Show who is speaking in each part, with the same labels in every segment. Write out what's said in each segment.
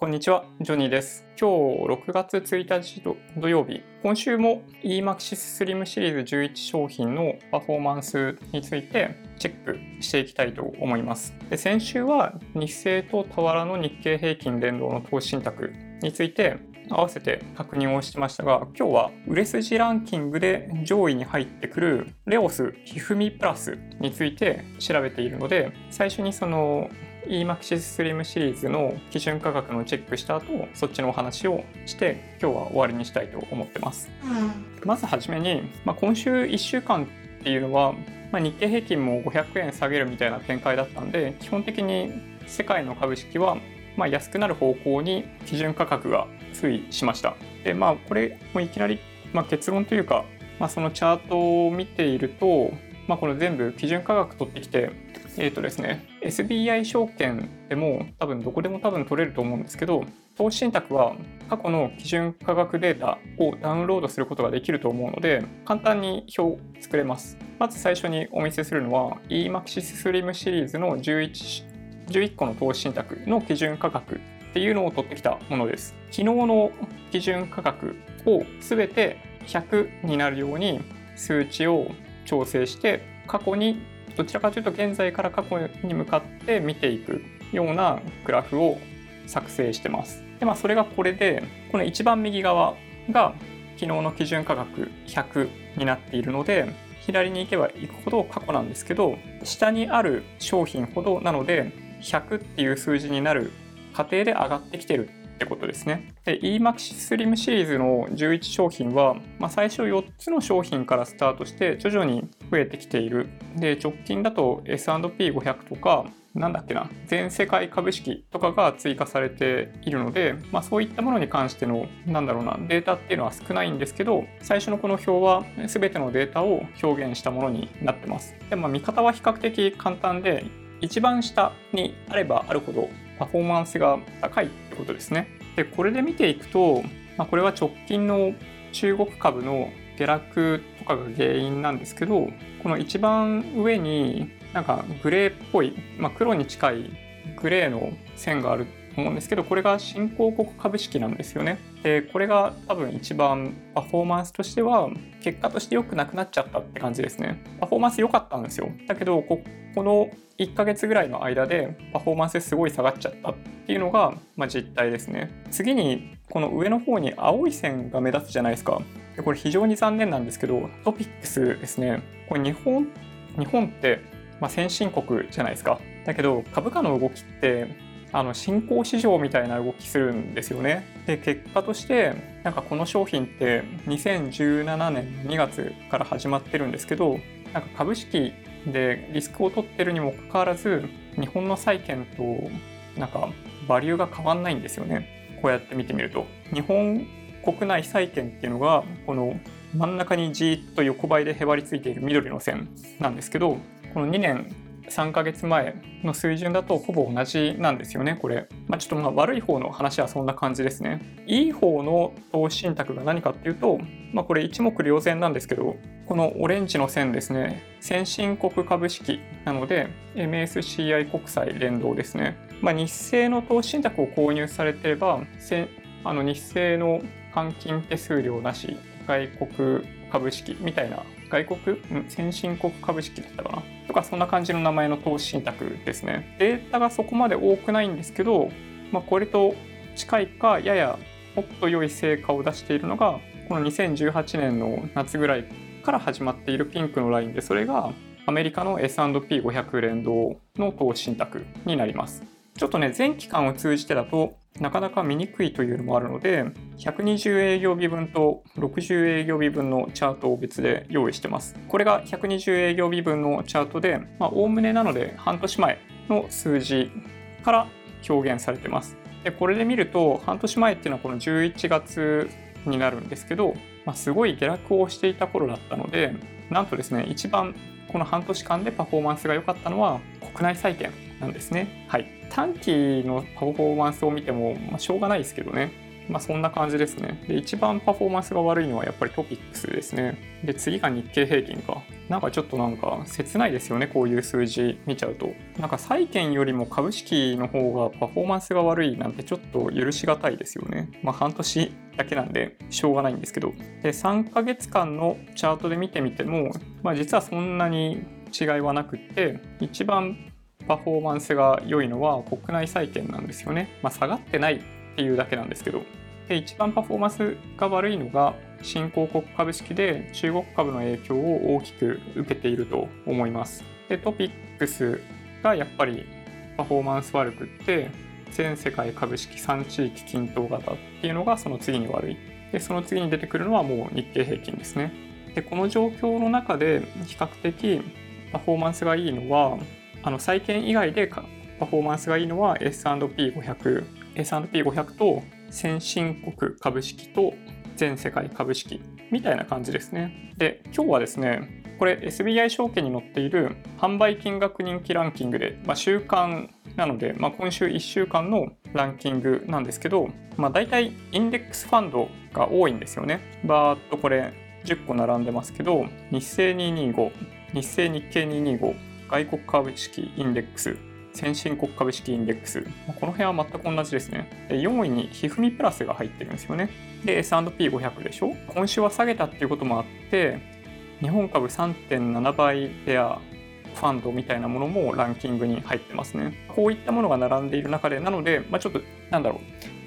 Speaker 1: こんにちは、ジョニーです。今日6月1日土曜日、今週も EMAXIS Slim シリーズ11商品のパフォーマンスについてチェックしていきたいと思います。で先週は日清と俵の日経平均連動の投資信託について合わせて確認をしてましたが今日は売れ筋ランキングで上位に入ってくるレオスひふみプラスについて調べているので最初にその EMAXIS Slim シリーズの基準価格のチェックした後そっちのお話をして今日は終わりにしたいと思ってます、うん、まずはじめに、まあ、今週1週間っていうのは、まあ、日経平均も500円下げるみたいな展開だったんで基本的に世界の株式はまあ安くなる方向に基準価格が推移しました。でまあこれもいきなり、まあ、結論というか、まあ、そのチャートを見ていると、まあ、この全部基準価格取ってきてえっ、ー、とですね、SBI 証券でも多分どこでも多分取れると思うんですけど、投資信託は過去の基準価格データをダウンロードすることができると思うので、簡単に表を作れます。まず最初にお見せするのは EMAXIS Slim シリーズの 11, 11個の投資信託の基準価格っていうのを取ってきたものです。昨日の基準価格を全て100になるように数値を調整して過去にどちらかというと現在から過去に向かって見ていくようなグラフを作成してます。でまあ、それがこれでこの一番右側が昨日の基準価格100になっているので左に行けば行くほど過去なんですけど下にある商品ほどなので100っていう数字になる過程で上がってきてるってことですね。で EMAXI Slim シリーズの11商品は、まあ、最初4つの商品からスタートして徐々に増えてきている。で直近だと S&P500 とかなんだっけな全世界株式とかが追加されているので、まあ、そういったものに関してのなんだろうなデータっていうのは少ないんですけど最初のこの表は全てのデータを表現したものになってますで、まあ、見方は比較的簡単で一番下にあればあるほどパフォーマンスが高いってことですね。で、これで見ていくと、まあ、これは直近の中国株の下落とかが原因なんですけど、この一番上になんかグレーっぽい、まあ、黒に近いグレーの線がある思うんですけど、これが新興国株式なんですよね。で、これが多分一番パフォーマンスとしては、結果として良くなくなっちゃったって感じですね。パフォーマンス良かったんですよ。だけど、ここの1ヶ月ぐらいの間でパフォーマンスすごい下がっちゃったっていうのが、まあ、実態ですね。次にこの上の方に青い線が目立つじゃないですか。でこれ非常に残念なんですけどトピックスですね。これ日本日本って、まあ、先進国じゃないですか。だけど株価の動きってあの新興市場みたいな動きするんですよね。で結果としてなんかこの商品って2017年2月から始まってるんですけどなんか株式でリスクを取ってるにもかかわらず日本の債券となんかバリューが変わんないんですよねこうやって見てみると日本国内債券っていうのがこの真ん中にじーっと横ばいでへばりついている緑の線なんですけどこの2年3ヶ月前の水準だとほぼ同じなんですよね、これ。まあ、ちょっとまあ悪い方の話はそんな感じですね。いい方の投資信託が何かっていうと、まあ、これ一目瞭然なんですけど、このオレンジの線ですね、先進国株式なので MSCI 国債連動ですね。まあ、日清の投資信託を購入されてれば、あの日清の換金手数料なし外国株式みたいな外国？うん先進国株式だったかなとかそんな感じの名前の投資信託ですね。データがそこまで多くないんですけど、まあ、これと近いかややもっと良い成果を出しているのがこの2018年の夏ぐらいから始まっているピンクのラインでそれがアメリカの S&P500 連動の投資信託になります。ちょっとね全期間を通じてだとなかなか見にくいというのもあるので、120営業日分と60営業日分のチャートを別で用意してます。これが120営業日分のチャートで、まあ、おおむねなので半年前の数字から表現されてます。で、これで見ると、半年前っていうのはこの11月になるんですけど、まあ、すごい下落をしていた頃だったので、なんとですね、一番この半年間でパフォーマンスが良かったのは国内債券なんですね。はい。短期のパフォーマンスを見ても、まあ、しょうがないですけどね。まあ、そんな感じですね。で、一番パフォーマンスが悪いのはやっぱりトピックスですね。で、次が日経平均か。なんかちょっとなんか切ないですよねこういう数字見ちゃうとなんか債券よりも株式の方がパフォーマンスが悪いなんてちょっと許しがたいですよねまあ半年だけなんでしょうがないんですけどで3ヶ月間のチャートで見てみても、まあ、実はそんなに違いはなくって一番パフォーマンスが良いのは国内債券なんですよね、まあ、下がってないっていうだけなんですけどで一番パフォーマンスが悪いのが新興国株式で中国株の影響を大きく受けていると思います。でトピックスがやっぱりパフォーマンス悪くって全世界株式3地域均等型っていうのがその次に悪い。でその次に出てくるのはもう日経平均ですね。でこの状況の中で比較的パフォーマンスがいいのはあの債券以外でパフォーマンスがいいのは S&P500、S&P500 と先進国株式と全世界株式みたいな感じですね。で、今日はですね、これ SBI 証券に載っている販売金額人気ランキングで、まあ、週間なので、まあ、今週1週間のランキングなんですけど、まあ、大体インデックスファンドが多いんですよね。バーっとこれ10個並んでますけど、日清225、日清日経225、外国株式インデックス、先進国株式インデックス。この辺は全く同じですね。で4位にひふみプラスが入ってるんですよね。で、S&P500 でしょ？今週は下げたっていうこともあって、日本株3.7倍ペアファンドみたいなものもランキングに入ってますね。こういったものが並んでいる中で、なので、まあ、ちょっと、なんだろ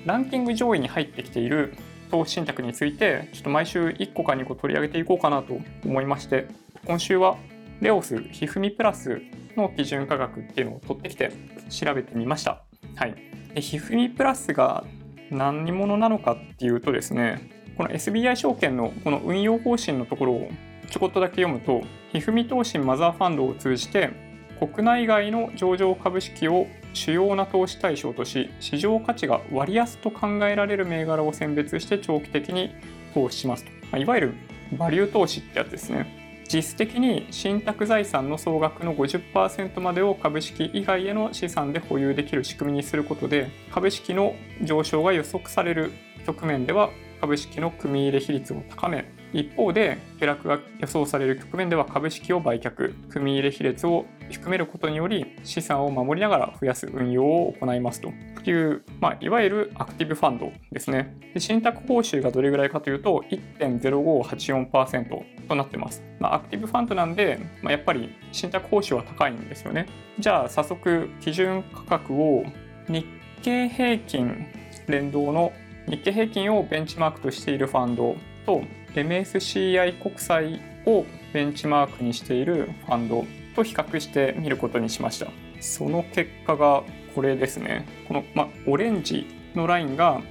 Speaker 1: う、ランキング上位に入ってきている投資信託について、ちょっと毎週1個か2個取り上げていこうかなと思いまして、今週はレオスひふみプラスの基準価格っていうのを取ってきて調べてみました。はい。で、ひふみプラスが何者なのかっていうとですね、この SBI 証券のこの運用方針のところをちょこっとだけ読むと、ひふみ投資マザーファンドを通じて、国内外の上場株式を主要な投資対象とし、市場価値が割安と考えられる銘柄を選別して長期的に投資しますと。まあ、いわゆるバリュー投資ってやつですね。実質的に信託財産の総額の50%までを株式以外への資産で保有できる仕組みにすることで株式の上昇が予測される局面では株式の組入れ比率を高め一方で下落が予想される局面では株式を売却組入れ比率を含めることにより資産を守りながら増やす運用を行いますという、まあ、いわゆるアクティブファンドですね。で信託報酬がどれぐらいかというと1.0584%となってます、まあ、アクティブファンドなんで、まあ、やっぱり信託報酬は高いんですよね。じゃあ早速基準価格を日経平均連動の日経平均をベンチマークとしているファンドと MSCI 国債をベンチマークにしているファンドと比較してみることにしました。その結果がこれですね。この、ま、オレンジのラインが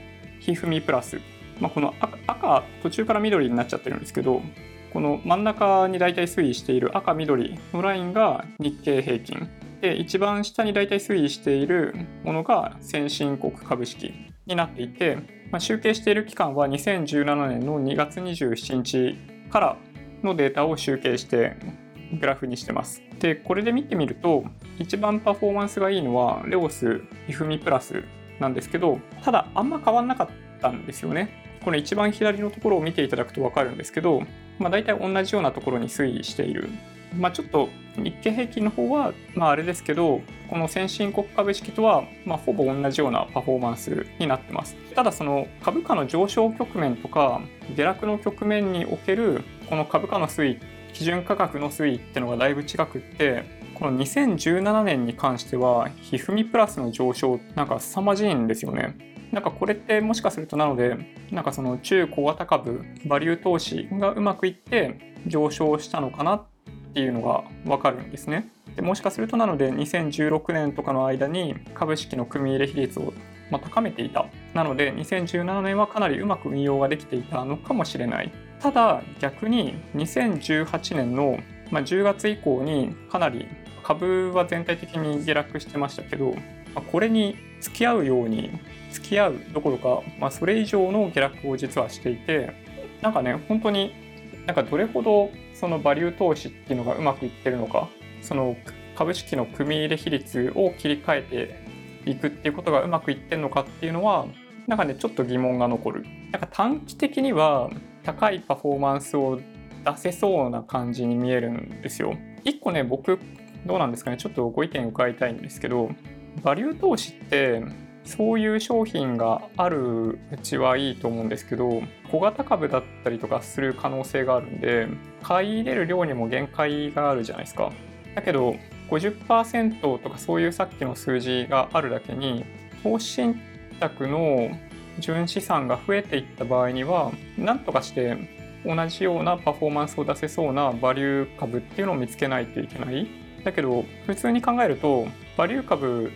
Speaker 1: ひふみプラス。まこの赤、途中から緑になっちゃってるんですけど、この真ん中に大体推移している赤緑のラインが日経平均。で、一番下に大体推移しているものが先進国株式になっていて、まあ、集計している期間は2017年の2月27日からのデータを集計してグラフにしてます。で、これで見てみると、一番パフォーマンスがいいのは、レオス、イフミプラスなんですけど、ただあんま変わんなかったんですよね。この一番左のところを見ていただくと分かるんですけど、まあ、大体同じようなところに推移しているまあ、ちょっと日経平均の方は、まあ、あれですけど、この先進国株式とは、まあ、ほぼ同じようなパフォーマンスになってます。ただ、その株価の上昇局面とか、下落の局面における、この株価の推移、基準価格の推移ってのがだいぶ違くって、この2017年に関しては、ひふみプラスの上昇、なんか凄まじいんですよね。なんかこれってもしかするとなので、なんかその中小型株、バリュー投資がうまくいって上昇したのかなっっていうのが分かるんですね。でもしかするとなので2016年とかの間に株式の組み入れ比率をま高めていた。なので2017年はかなりうまく運用ができていたのかもしれない。ただ逆に2018年の10月以降にかなり株は全体的に下落してましたけどこれに付き合うように付き合うどころか、ま、それ以上の下落を実はしていてなんかね本当になんかどれほどそのバリュー投資っていうのがうまくいってるのかその株式の組み入れ比率を切り替えていくっていうことがうまくいってるのかっていうのはなんかねちょっと疑問が残るなんか短期的には高いパフォーマンスを出せそうな感じに見えるんですよ。一個ね、僕、どうなんですかね、ちょっとご意見伺いたいんですけど、バリュー投資ってそういう商品があるうちはいいと思うんですけど小型株だったりとかする可能信があるんで買い入れる量にも限界があるじゃないですか。だけど50%とかそういうさっきの数字があるだけに投資信託の純資産が増えていった場合には何とかして同じようなパフォーマンスを出せそうなバリュー株っていうのを見つけないといけない。だけど普通に考えるとバリュー株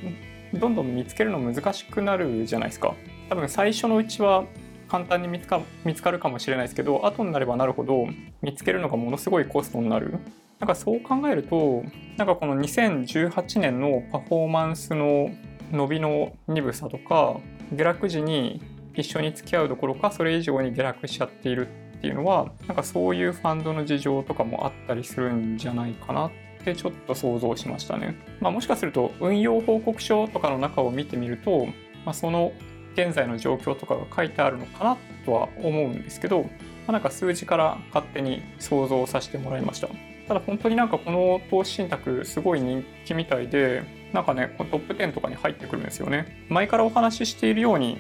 Speaker 1: どんどん見つけるの難しくなるじゃないですか。多分最初のうちは簡単に見つか見つかるかもしれないですけど後になればなるほど見つけるのがものすごいコストになるなんかそう考えるとなんかこの2018年のパフォーマンスの伸びの鈍さとか下落時に一緒に付き合うどころかそれ以上に下落しちゃっているっていうのはなんかそういうファンドの事情とかもあったりするんじゃないかなってちょっと想像しましたね。まあ、もしかすると運用報告書とかの中を見てみると、まあ、その現在の状況とかが書いてあるのかなとは思うんですけど、まあ、なんか数字から勝手に想像させてもらいました。ただ本当になんかこの投資信託すごい人気みたいで、なんかね、トップ10とかに入ってくるんですよね。前からお話ししているように、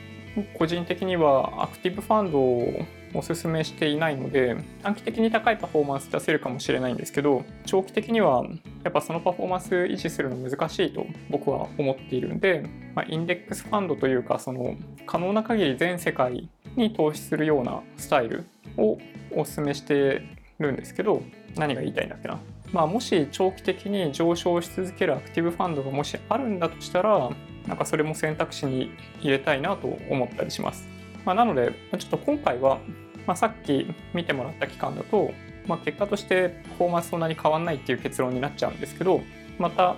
Speaker 1: 個人的にはアクティブファンドをおすすめしていないので短期的に高いパフォーマンス出せるかもしれないんですけど長期的にはやっぱそのパフォーマンス維持するの難しいと僕は思っているんで、まあ、インデックスファンドというかその可能な限り全世界に投資するようなスタイルをおすすめしてるんですけど何が言いたいんだっけなまあ、もし長期的に上昇し続けるアクティブファンドがもしあるんだとしたらなんかそれも選択肢に入れたいなと思ったりします。まあ、なのでちょっと今回はまあ、さっき見てもらった期間だと、まあ、結果としてパフォーマンスそんなに変わんないっていう結論になっちゃうんですけどまた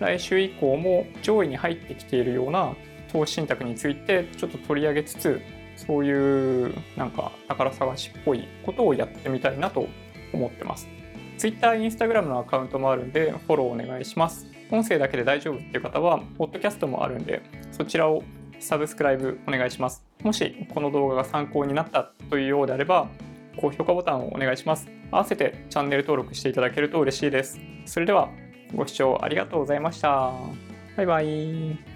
Speaker 1: 来週以降も上位に入ってきているような投資信託についてちょっと取り上げつつそういうなんか宝探しっぽいことをやってみたいなと思ってます。Twitter、Instagram のアカウントもあるんでフォローお願いします。音声だけで大丈夫っていう方は、ポッドキャストもあるんで、そちらをサブスクライブお願いします。もしこの動画が参考になったというようであれば、高評価ボタンをお願いします。合わせてチャンネル登録していただけると嬉しいです。それではご視聴ありがとうございました。バイバイ。